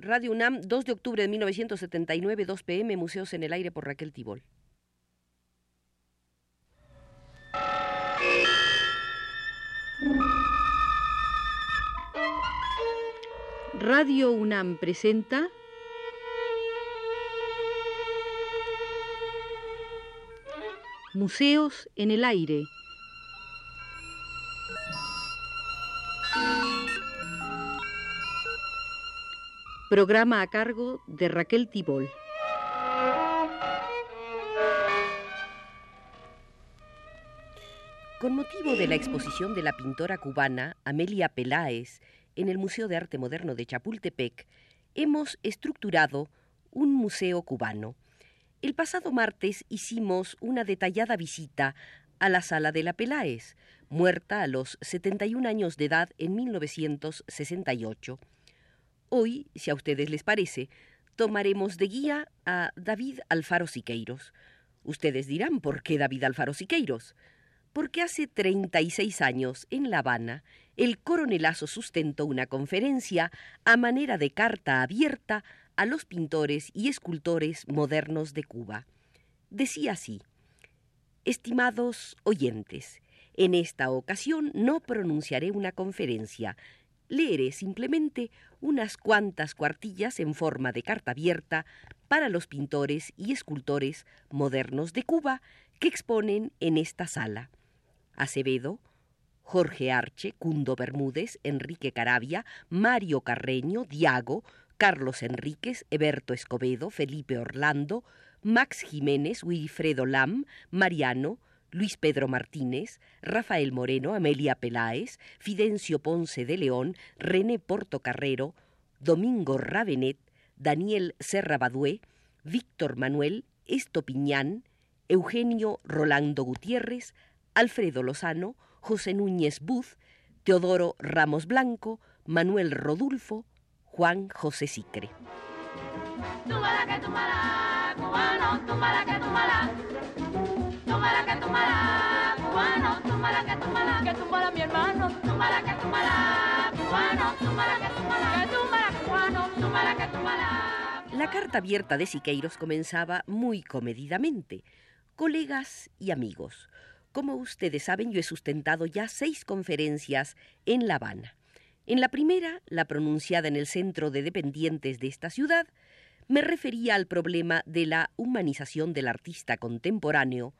Radio UNAM, 2 de octubre de 1979, 2 pm, Museos en el Aire por Raquel Tibol. Radio UNAM presenta Museos en el Aire. Programa a cargo de Raquel Tibol. Con motivo de la exposición de la pintora cubana Amelia Peláez en el Museo de Arte Moderno de Chapultepec, hemos estructurado un museo cubano. El pasado martes hicimos una detallada visita a la sala de la Peláez, muerta a los 71 años de edad en 1968. Hoy, si a ustedes les parece, tomaremos de guía a David Alfaro Siqueiros. Ustedes dirán, ¿por qué David Alfaro Siqueiros? porque hace 36 años, en La Habana, el coronelazo sustentó una conferencia a manera de carta abierta a los pintores y escultores modernos de Cuba. Decía así, Estimados oyentes, en esta ocasión no pronunciaré una conferencia, leeré simplemente unas cuantas cuartillas en forma de carta abierta para los pintores y escultores modernos de Cuba que exponen en esta sala. Acevedo, Jorge Arche, Cundo Bermúdez, Enrique Carabia, Mario Carreño, Diago, Carlos Enríquez, Eberto Escobedo, Felipe Orlando, Max Jiménez, Wilfredo Lam, Mariano, Luis Pedro Martínez, Rafael Moreno, Amelia Peláez, Fidencio Ponce de León, René Portocarrero, Domingo Ravenet, Daniel Serra Badué, Víctor Manuel Estopiñán, Eugenio Rolando Gutiérrez, Alfredo Lozano, José Núñez Buz, Teodoro Ramos Blanco, Manuel Rodulfo, Juan José Sicre. La carta abierta de Siqueiros comenzaba muy comedidamente. Colegas y amigos, como ustedes saben, yo he sustentado ya seis conferencias en La Habana. En la primera, la pronunciada en el centro de dependientes de esta ciudad, me refería al problema de la humanización del artista contemporáneo,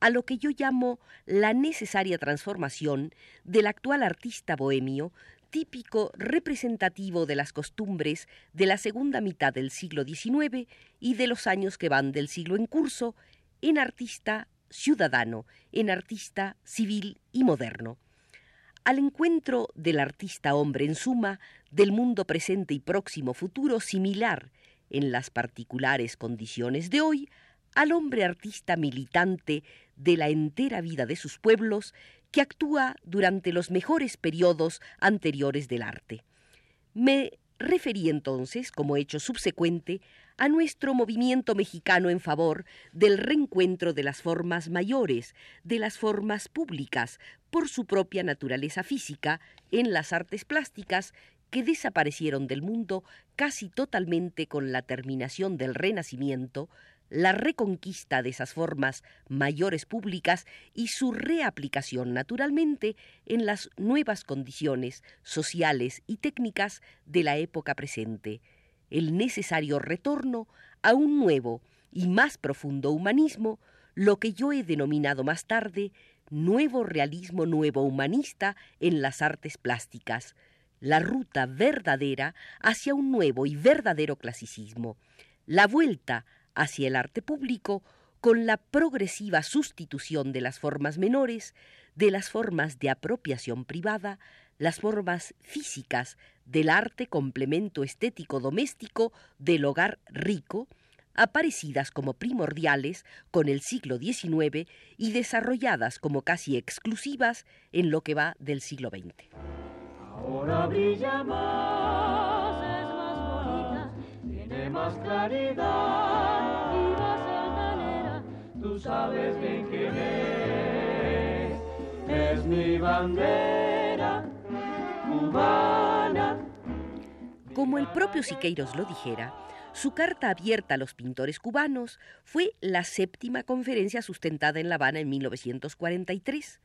a lo que yo llamo la necesaria transformación del actual artista bohemio, típico representativo de las costumbres de la segunda mitad del siglo XIX y de los años que van del siglo en curso, en artista ciudadano, en artista civil y moderno. Al encuentro del artista hombre en suma, del mundo presente y próximo futuro similar en las particulares condiciones de hoy, al hombre artista militante de la entera vida de sus pueblos que actúa durante los mejores periodos anteriores del arte. Me referí entonces, como hecho subsecuente, a nuestro movimiento mexicano en favor del reencuentro de las formas mayores, de las formas públicas, por su propia naturaleza física, en las artes plásticas que desaparecieron del mundo casi totalmente con la terminación del Renacimiento, la reconquista de esas formas mayores públicas y su reaplicación naturalmente en las nuevas condiciones sociales y técnicas de la época presente. El necesario retorno a un nuevo y más profundo humanismo, lo que yo he denominado más tarde nuevo realismo nuevo humanista en las artes plásticas, la ruta verdadera hacia un nuevo y verdadero clasicismo, la vuelta hacia el arte público con la progresiva sustitución de las formas menores, de las formas de apropiación privada, las formas físicas del arte complemento estético doméstico del hogar rico, aparecidas como primordiales con el siglo XIX y desarrolladas como casi exclusivas en lo que va del siglo XX. Ahora brilla más, es más bonita, tiene más claridad sabes bien quién es, es mi bandera Como el propio Siqueiros lo dijera, su carta abierta a los pintores cubanos fue la séptima conferencia sustentada en La Habana en 1943.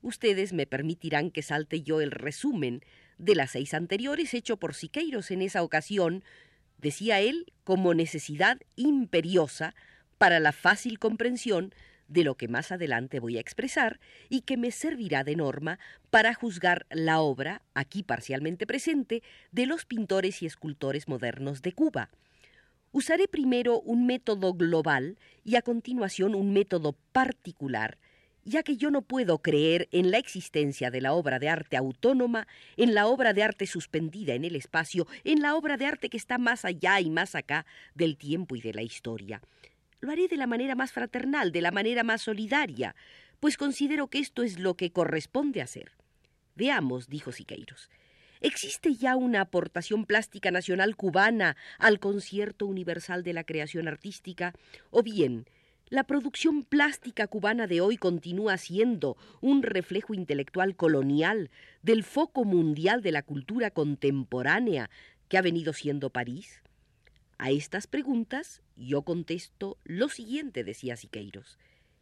Ustedes me permitirán que salte yo el resumen de las seis anteriores hecho por Siqueiros en esa ocasión, decía él, como necesidad imperiosa para la fácil comprensión de lo que más adelante voy a expresar y que me servirá de norma para juzgar la obra, aquí parcialmente presente, de los pintores y escultores modernos de Cuba. Usaré primero un método global y a continuación un método particular, ya que yo no puedo creer en la existencia de la obra de arte autónoma, en la obra de arte suspendida en el espacio, en la obra de arte que está más allá y más acá del tiempo y de la historia. Lo haré de la manera más fraternal, de la manera más solidaria, pues considero que esto es lo que corresponde hacer. Veamos, dijo Siqueiros. ¿Existe ya una aportación plástica nacional cubana al concierto universal de la creación artística? ¿O bien, la producción plástica cubana de hoy continúa siendo un reflejo intelectual colonial del foco mundial de la cultura contemporánea que ha venido siendo París? A estas preguntas yo contesto lo siguiente, decía Siqueiros.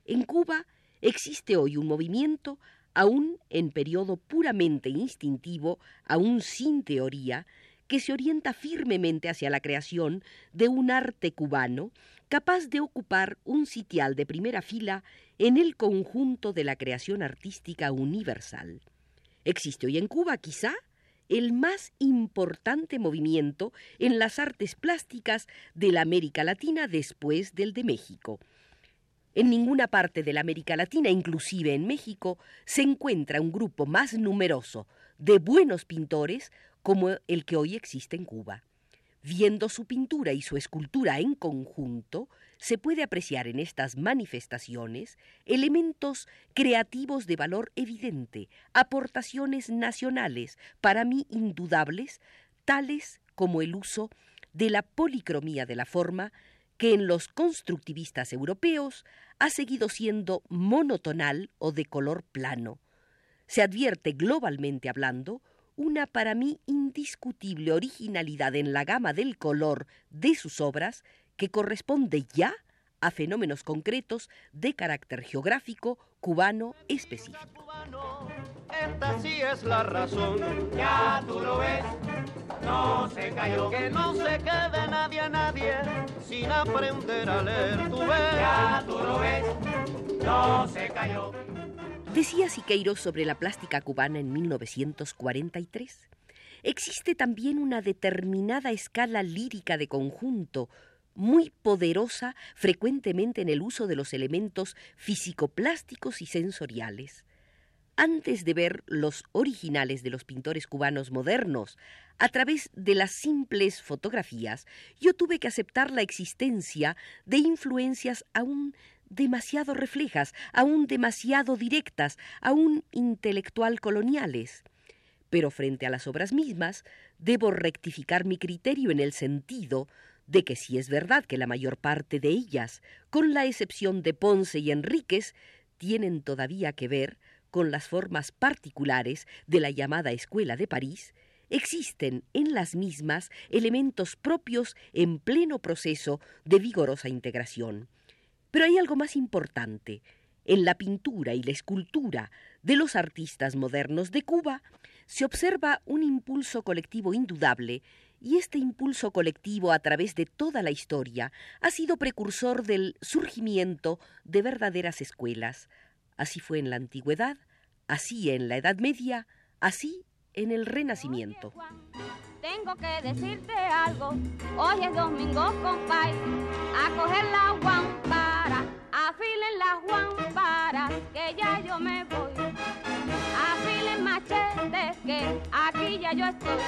En Cuba existe hoy un movimiento, aún en periodo puramente instintivo, aún sin teoría, que se orienta firmemente hacia la creación de un arte cubano capaz de ocupar un sitial de primera fila en el conjunto de la creación artística universal. Existe hoy en Cuba, quizá, el más importante movimiento en las artes plásticas de la América Latina después del de México. En ninguna parte de la América Latina, inclusive en México, se encuentra un grupo más numeroso de buenos pintores como el que hoy existe en Cuba. Viendo su pintura y su escultura en conjunto, se puede apreciar en estas manifestaciones elementos creativos de valor evidente, aportaciones nacionales, para mí indudables, tales como el uso de la policromía de la forma, que en los constructivistas europeos ha seguido siendo monotonal o de color plano. Se advierte globalmente hablando una para mí indiscutible originalidad en la gama del color de sus obras que corresponde ya a fenómenos concretos de carácter geográfico cubano específico. Esta sí es la razón, ya tú lo ves, no se cayó. Que no se quede nadie a nadie sin aprender a leer, tú ves, ya tú lo ves, no se cayó. Decía Siqueiros sobre la plástica cubana en 1943. Existe también una determinada escala lírica de conjunto, muy poderosa frecuentemente en el uso de los elementos físico-plásticos y sensoriales. Antes de ver los originales de los pintores cubanos modernos, a través de las simples fotografías, yo tuve que aceptar la existencia de influencias aún demasiado reflejas, aún demasiado directas, aún intelectual coloniales. Pero frente a las obras mismas, debo rectificar mi criterio en el sentido de que si es verdad que la mayor parte de ellas, con la excepción de Ponce y Enríquez, tienen todavía que ver con las formas particulares de la llamada Escuela de París, existen en las mismas elementos propios en pleno proceso de vigorosa integración. Pero hay algo más importante. En la pintura y la escultura de los artistas modernos de Cuba se observa un impulso colectivo indudable y este impulso colectivo a través de toda la historia ha sido precursor del surgimiento de verdaderas escuelas. Así fue en la antigüedad, así en la Edad Media, así en el Renacimiento. tengo que decirte algo. Hoy es domingo, compay, a coger la afilen las guamparas, que ya yo me voy. Afilen machetes, que aquí ya yo estoy.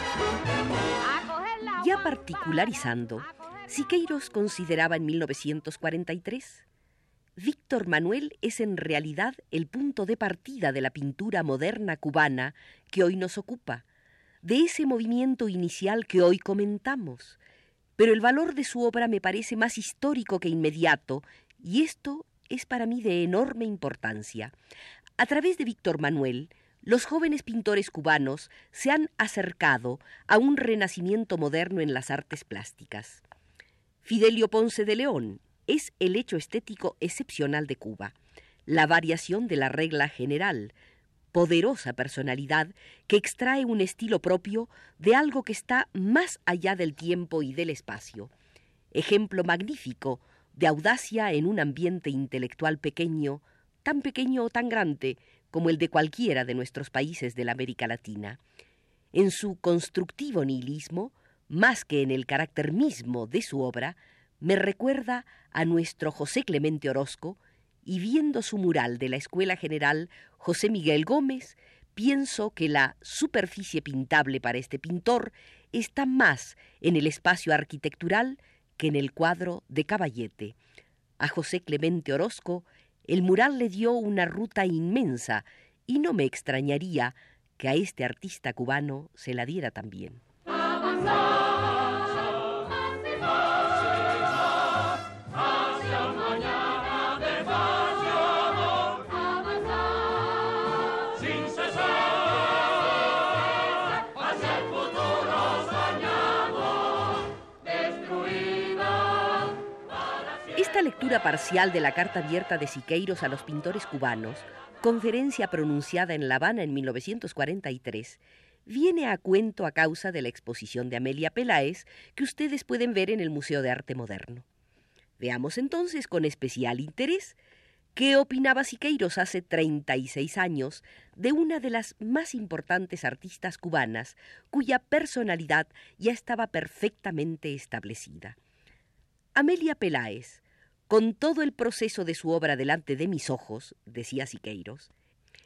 ya particularizando, Siqueiros consideraba en 1943 Víctor Manuel es en realidad el punto de partida de la pintura moderna cubana que hoy nos ocupa, de ese movimiento inicial que hoy comentamos. Pero el valor de su obra me parece más histórico que inmediato y esto es para mí de enorme importancia. A través de Víctor Manuel, los jóvenes pintores cubanos se han acercado a un renacimiento moderno en las artes plásticas. Fidelio Ponce de León es el hecho estético excepcional de Cuba, la variación de la regla general, poderosa personalidad que extrae un estilo propio de algo que está más allá del tiempo y del espacio. Ejemplo magnífico de audacia en un ambiente intelectual pequeño, tan pequeño o tan grande como el de cualquiera de nuestros países de la América Latina. En su constructivo nihilismo, más que en el carácter mismo de su obra, me recuerda a nuestro José Clemente Orozco, y viendo su mural de la Escuela General José Miguel Gómez, pienso que la superficie pintable para este pintor está más en el espacio arquitectural que en el cuadro de Caballete. A José Clemente Orozco el mural le dio una ruta inmensa y no me extrañaría que a este artista cubano se la diera también. Lectura parcial de la carta abierta de Siqueiros a los pintores cubanos, conferencia pronunciada en La Habana en 1943, viene a cuento a causa de la exposición de Amelia Peláez que ustedes pueden ver en el Museo de Arte Moderno. Veamos entonces con especial interés qué opinaba Siqueiros hace 36 años de una de las más importantes artistas cubanas cuya personalidad ya estaba perfectamente establecida. Amelia Peláez, con todo el proceso de su obra delante de mis ojos, decía Siqueiros,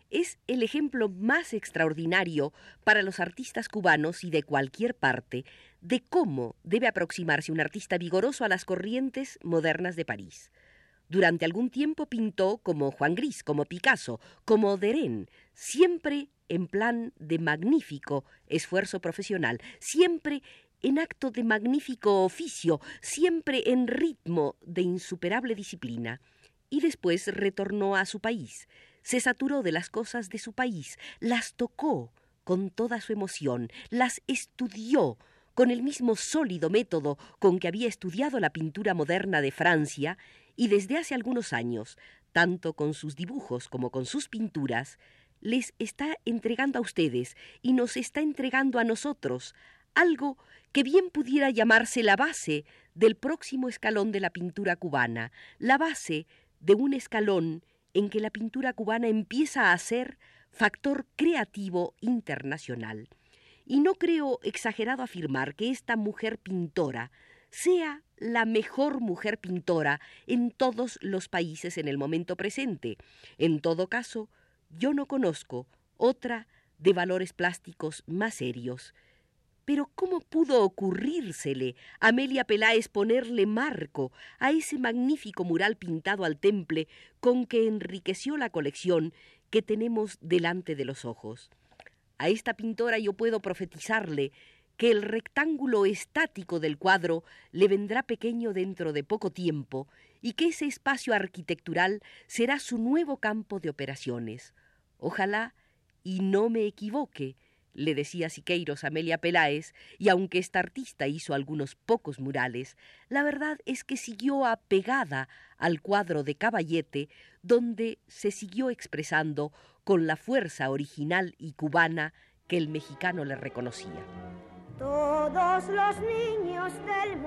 es el ejemplo más extraordinario para los artistas cubanos y de cualquier parte de cómo debe aproximarse un artista vigoroso a las corrientes modernas de París. Durante algún tiempo pintó como Juan Gris, como Picasso, como Deren, siempre en plan de magnífico esfuerzo profesional, siempre en acto de magnífico oficio, siempre en ritmo de insuperable disciplina, y después retornó a su país, se saturó de las cosas de su país, las tocó con toda su emoción, las estudió con el mismo sólido método con que había estudiado la pintura moderna de Francia, y desde hace algunos años, tanto con sus dibujos como con sus pinturas, les está entregando a ustedes y nos está entregando a nosotros algo que bien pudiera llamarse la base del próximo escalón de la pintura cubana, la base de un escalón en que la pintura cubana empieza a ser factor creativo internacional. Y no creo exagerado afirmar que esta mujer pintora sea la mejor mujer pintora en todos los países en el momento presente. En todo caso, yo no conozco otra de valores plásticos más serios. Pero ¿cómo pudo ocurrírsele a Amelia Peláez ponerle marco a ese magnífico mural pintado al temple con que enriqueció la colección que tenemos delante de los ojos? A esta pintora yo puedo profetizarle que el rectángulo estático del cuadro le vendrá pequeño dentro de poco tiempo y que ese espacio arquitectural será su nuevo campo de operaciones. Ojalá y no me equivoque, le decía Siqueiros a Amelia Peláez, y aunque esta artista hizo algunos pocos murales, la verdad es que siguió apegada al cuadro de Caballete, donde se siguió expresando con la fuerza original y cubana que el mexicano le reconocía. Todos los niños del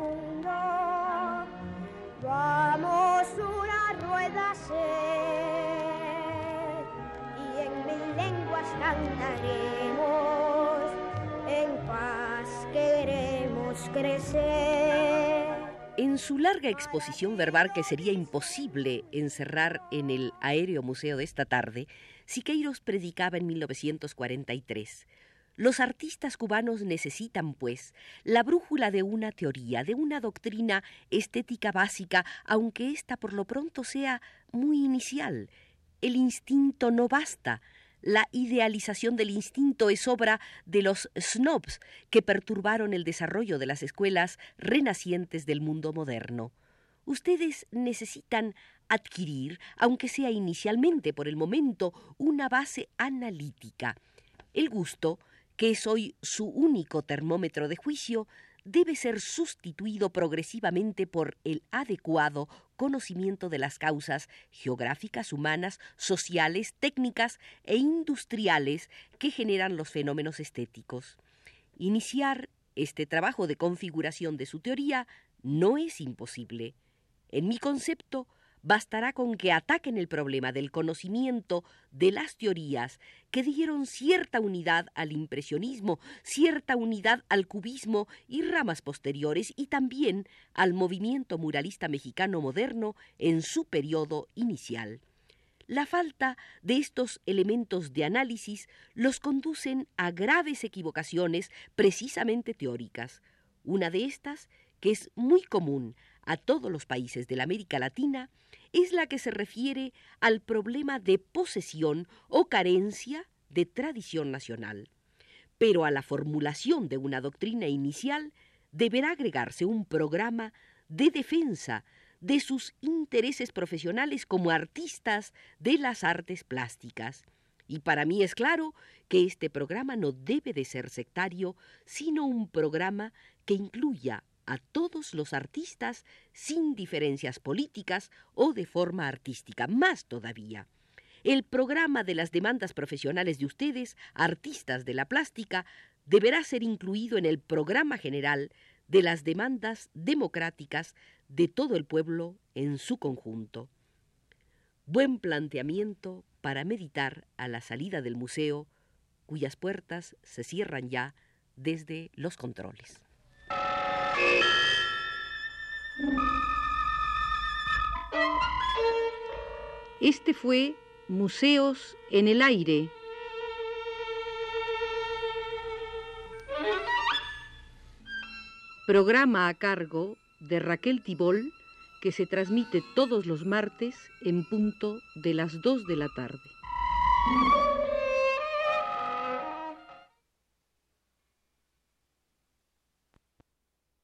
crecer. En su larga exposición verbal que sería imposible encerrar en el Aéreo Museo de esta tarde, Siqueiros predicaba en 1943. Los artistas cubanos necesitan, pues, la brújula de una teoría, de una doctrina estética básica, aunque ésta por lo pronto sea muy inicial. El instinto no basta, la idealización del instinto es obra de los snobs que perturbaron el desarrollo de las escuelas renacientes del mundo moderno. Ustedes necesitan adquirir, aunque sea inicialmente por el momento, una base analítica. El gusto, que es hoy su único termómetro de juicio, debe ser sustituido progresivamente por el adecuado conocimiento de las causas geográficas, humanas, sociales, técnicas e industriales que generan los fenómenos estéticos. Iniciar este trabajo de configuración de su teoría no es imposible. En mi concepto, bastará con que ataquen el problema del conocimiento de las teorías que dieron cierta unidad al impresionismo, cierta unidad al cubismo y ramas posteriores y también al movimiento muralista mexicano moderno en su periodo inicial. La falta de estos elementos de análisis los conducen a graves equivocaciones precisamente teóricas. Una de estas, que es muy común a todos los países de la América Latina es la que se refiere al problema de posesión o carencia de tradición nacional. Pero a la formulación de una doctrina inicial deberá agregarse un programa de defensa de sus intereses profesionales como artistas de las artes plásticas. Y para mí es claro que este programa no debe de ser sectario, sino un programa que incluya a todos los artistas sin diferencias políticas o de forma artística. Más todavía, el programa de las demandas profesionales de ustedes, artistas de la plástica, deberá ser incluido en el programa general de las demandas democráticas de todo el pueblo en su conjunto. Buen planteamiento para meditar a la salida del museo, cuyas puertas se cierran ya desde los controles. Este fue Museos en el Aire. Programa a cargo de Raquel Tibol que se transmite todos los martes en punto de las 2 de la tarde.